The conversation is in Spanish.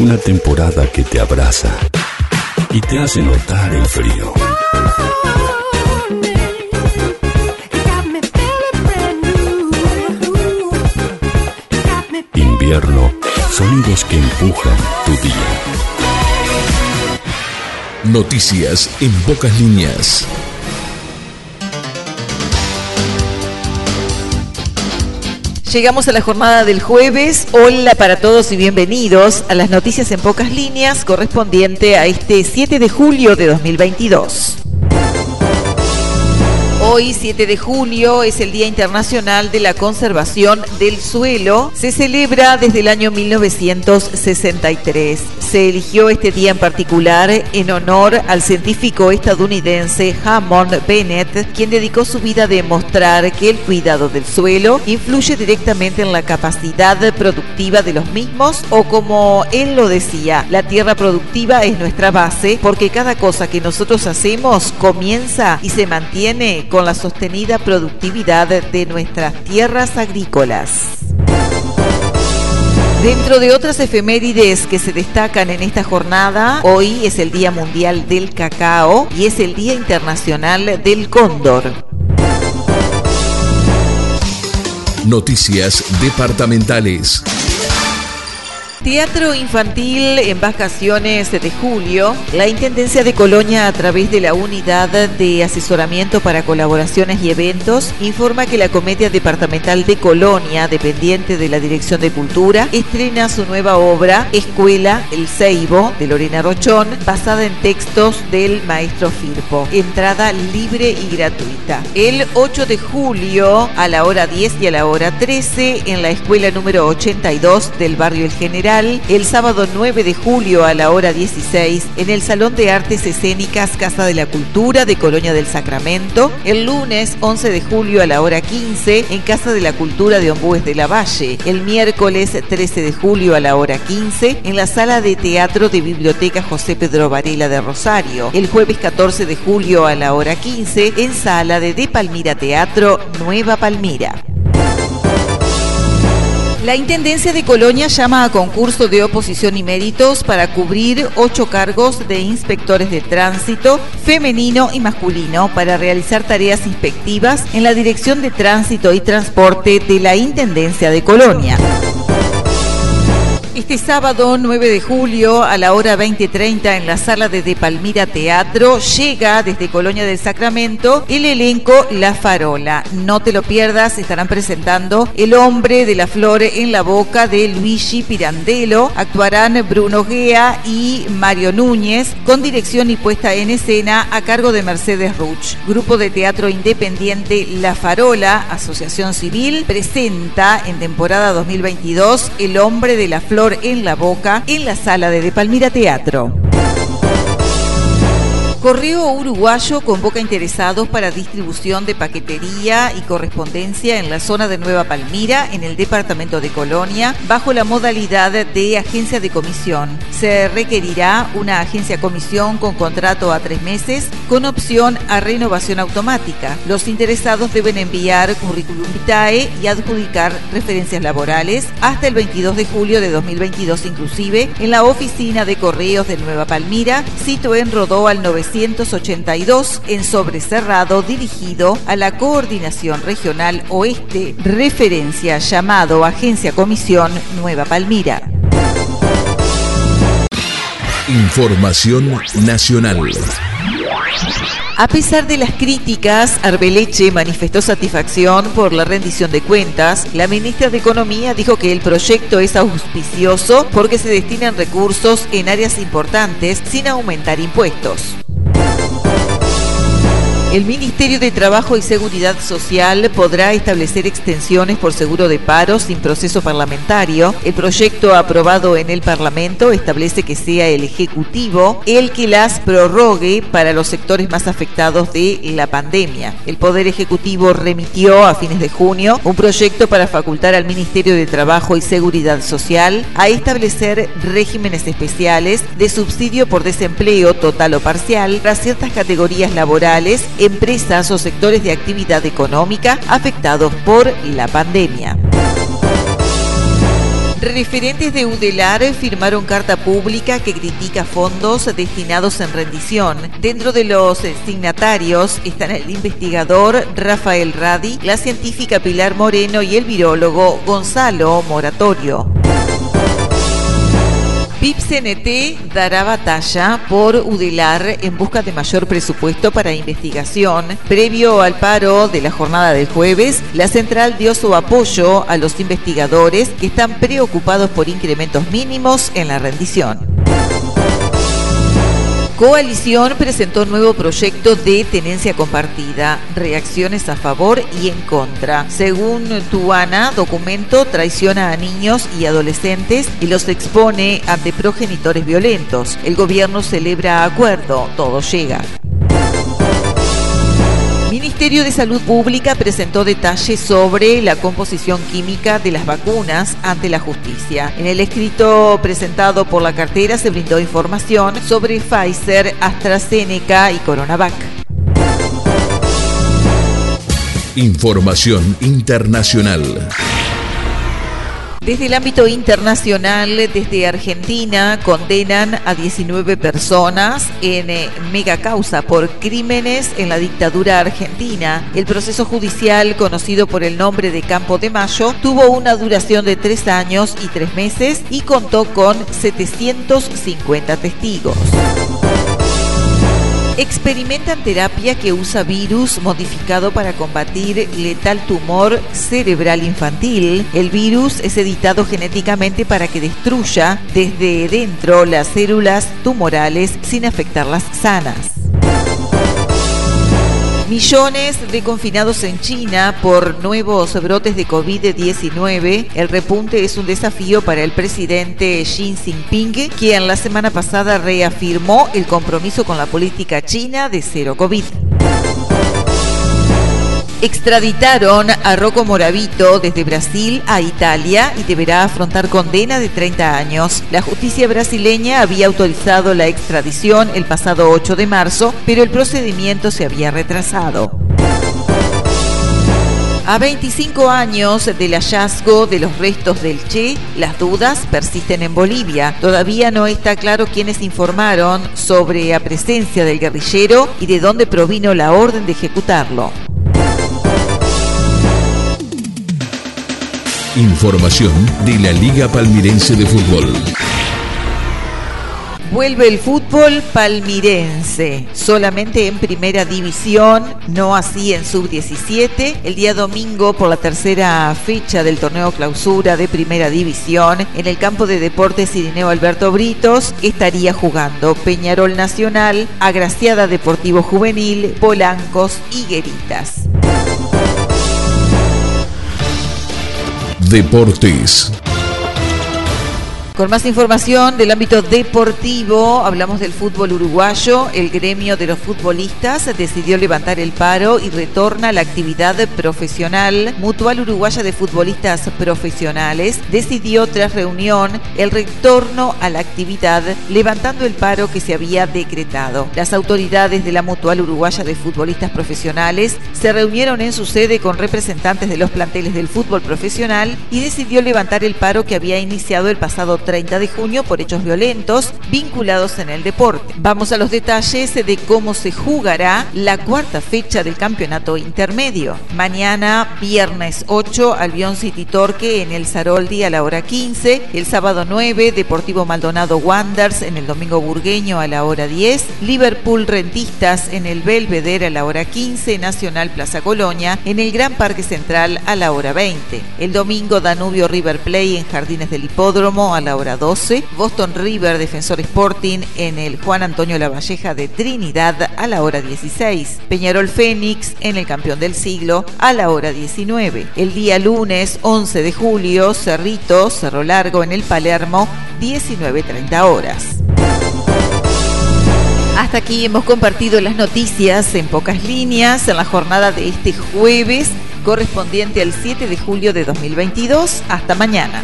Una temporada que te abraza y te hace notar el frío. Invierno, sonidos que empujan tu día. Noticias en pocas líneas. Llegamos a la jornada del jueves. Hola para todos y bienvenidos a las noticias en pocas líneas correspondiente a este 7 de julio de 2022. Hoy, 7 de julio, es el Día Internacional de la Conservación del Suelo. Se celebra desde el año 1963. Se eligió este día en particular en honor al científico estadounidense Hammond Bennett, quien dedicó su vida a demostrar que el cuidado del suelo influye directamente en la capacidad productiva de los mismos o como él lo decía, la tierra productiva es nuestra base porque cada cosa que nosotros hacemos comienza y se mantiene con la sostenida productividad de nuestras tierras agrícolas. Dentro de otras efemérides que se destacan en esta jornada, hoy es el Día Mundial del Cacao y es el Día Internacional del Cóndor. Noticias departamentales. Teatro infantil en vacaciones de julio. La Intendencia de Colonia, a través de la Unidad de Asesoramiento para Colaboraciones y Eventos, informa que la Comedia Departamental de Colonia, dependiente de la Dirección de Cultura, estrena su nueva obra, Escuela El Ceibo, de Lorena Rochón, basada en textos del maestro Firpo. Entrada libre y gratuita. El 8 de julio, a la hora 10 y a la hora 13, en la escuela número 82 del barrio El General, el sábado 9 de julio a la hora 16 en el Salón de Artes Escénicas Casa de la Cultura de Colonia del Sacramento, el lunes 11 de julio a la hora 15 en Casa de la Cultura de Ombúes de la Valle, el miércoles 13 de julio a la hora 15 en la Sala de Teatro de Biblioteca José Pedro Varela de Rosario, el jueves 14 de julio a la hora 15 en Sala de De Palmira Teatro Nueva Palmira. La Intendencia de Colonia llama a concurso de oposición y méritos para cubrir ocho cargos de inspectores de tránsito femenino y masculino para realizar tareas inspectivas en la Dirección de Tránsito y Transporte de la Intendencia de Colonia. Este sábado 9 de julio a la hora 20.30 en la sala de De Palmira Teatro llega desde Colonia del Sacramento el elenco La Farola. No te lo pierdas, estarán presentando El hombre de la flor en la boca de Luigi Pirandello. Actuarán Bruno Gea y Mario Núñez con dirección y puesta en escena a cargo de Mercedes Ruch. Grupo de teatro independiente La Farola, Asociación Civil, presenta en temporada 2022 El hombre de la flor en la boca en la sala de De Palmira Teatro. Correo Uruguayo convoca interesados para distribución de paquetería y correspondencia en la zona de Nueva Palmira, en el departamento de Colonia, bajo la modalidad de agencia de comisión. Se requerirá una agencia comisión con contrato a tres meses, con opción a renovación automática. Los interesados deben enviar currículum vitae y adjudicar referencias laborales hasta el 22 de julio de 2022 inclusive en la oficina de correos de Nueva Palmira, sito en Rodó al 900 182 en sobrecerrado dirigido a la Coordinación Regional Oeste, referencia llamado Agencia Comisión Nueva Palmira. Información nacional. A pesar de las críticas, Arbeleche manifestó satisfacción por la rendición de cuentas. La ministra de Economía dijo que el proyecto es auspicioso porque se destinan recursos en áreas importantes sin aumentar impuestos. El Ministerio de Trabajo y Seguridad Social podrá establecer extensiones por seguro de paro sin proceso parlamentario. El proyecto aprobado en el Parlamento establece que sea el Ejecutivo el que las prorrogue para los sectores más afectados de la pandemia. El Poder Ejecutivo remitió a fines de junio un proyecto para facultar al Ministerio de Trabajo y Seguridad Social a establecer regímenes especiales de subsidio por desempleo total o parcial para ciertas categorías laborales empresas o sectores de actividad económica afectados por la pandemia. Referentes de UDELAR firmaron carta pública que critica fondos destinados en rendición. Dentro de los signatarios están el investigador Rafael Radi, la científica Pilar Moreno y el virólogo Gonzalo Moratorio. PIPCNT dará batalla por UDELAR en busca de mayor presupuesto para investigación. Previo al paro de la jornada del jueves, la central dio su apoyo a los investigadores que están preocupados por incrementos mínimos en la rendición. Coalición presentó nuevo proyecto de tenencia compartida, reacciones a favor y en contra. Según Tuana, documento traiciona a niños y adolescentes y los expone ante progenitores violentos. El gobierno celebra acuerdo, todo llega. Ministerio de Salud Pública presentó detalles sobre la composición química de las vacunas ante la justicia. En el escrito presentado por la cartera se brindó información sobre Pfizer, AstraZeneca y CoronaVac. Información internacional. Desde el ámbito internacional, desde Argentina, condenan a 19 personas en eh, mega causa por crímenes en la dictadura argentina. El proceso judicial, conocido por el nombre de Campo de Mayo, tuvo una duración de tres años y tres meses y contó con 750 testigos experimentan terapia que usa virus modificado para combatir letal tumor cerebral infantil. El virus es editado genéticamente para que destruya desde dentro las células tumorales sin afectar las sanas. Millones de confinados en China por nuevos brotes de COVID-19. El repunte es un desafío para el presidente Xi Jinping, quien la semana pasada reafirmó el compromiso con la política china de cero COVID. Extraditaron a Rocco Moravito desde Brasil a Italia y deberá afrontar condena de 30 años. La justicia brasileña había autorizado la extradición el pasado 8 de marzo, pero el procedimiento se había retrasado. A 25 años del hallazgo de los restos del Che, las dudas persisten en Bolivia. Todavía no está claro quiénes informaron sobre la presencia del guerrillero y de dónde provino la orden de ejecutarlo. Información de la Liga Palmirense de Fútbol. Vuelve el fútbol palmirense, solamente en primera división, no así en sub-17. El día domingo, por la tercera fecha del torneo clausura de primera división, en el campo de deportes Irineo Alberto Britos, estaría jugando Peñarol Nacional, Agraciada Deportivo Juvenil, Polancos y Gueritas. Deportes. Con más información del ámbito deportivo, hablamos del fútbol uruguayo. El gremio de los futbolistas decidió levantar el paro y retorna a la actividad profesional. Mutual Uruguaya de Futbolistas Profesionales decidió tras reunión el retorno a la actividad, levantando el paro que se había decretado. Las autoridades de la Mutual Uruguaya de Futbolistas Profesionales se reunieron en su sede con representantes de los planteles del fútbol profesional y decidió levantar el paro que había iniciado el pasado 30 de junio por hechos violentos vinculados en el deporte. Vamos a los detalles de cómo se jugará la cuarta fecha del campeonato intermedio. Mañana, viernes 8, Albion City Torque en el Saroldi a la hora 15. El sábado 9, Deportivo Maldonado Wanders en el domingo burgueño a la hora 10. Liverpool Rentistas en el Belvedere a la hora 15. Nacional Plaza Colonia en el Gran Parque Central a la hora 20. El domingo Danubio River Play en Jardines del Hipódromo a la hora 12, Boston River Defensor Sporting en el Juan Antonio Lavalleja de Trinidad a la hora 16, Peñarol Fénix en el Campeón del Siglo a la hora 19. El día lunes 11 de julio, Cerrito, Cerro Largo en el Palermo, 19.30 horas. Hasta aquí hemos compartido las noticias en pocas líneas en la jornada de este jueves correspondiente al 7 de julio de 2022. Hasta mañana.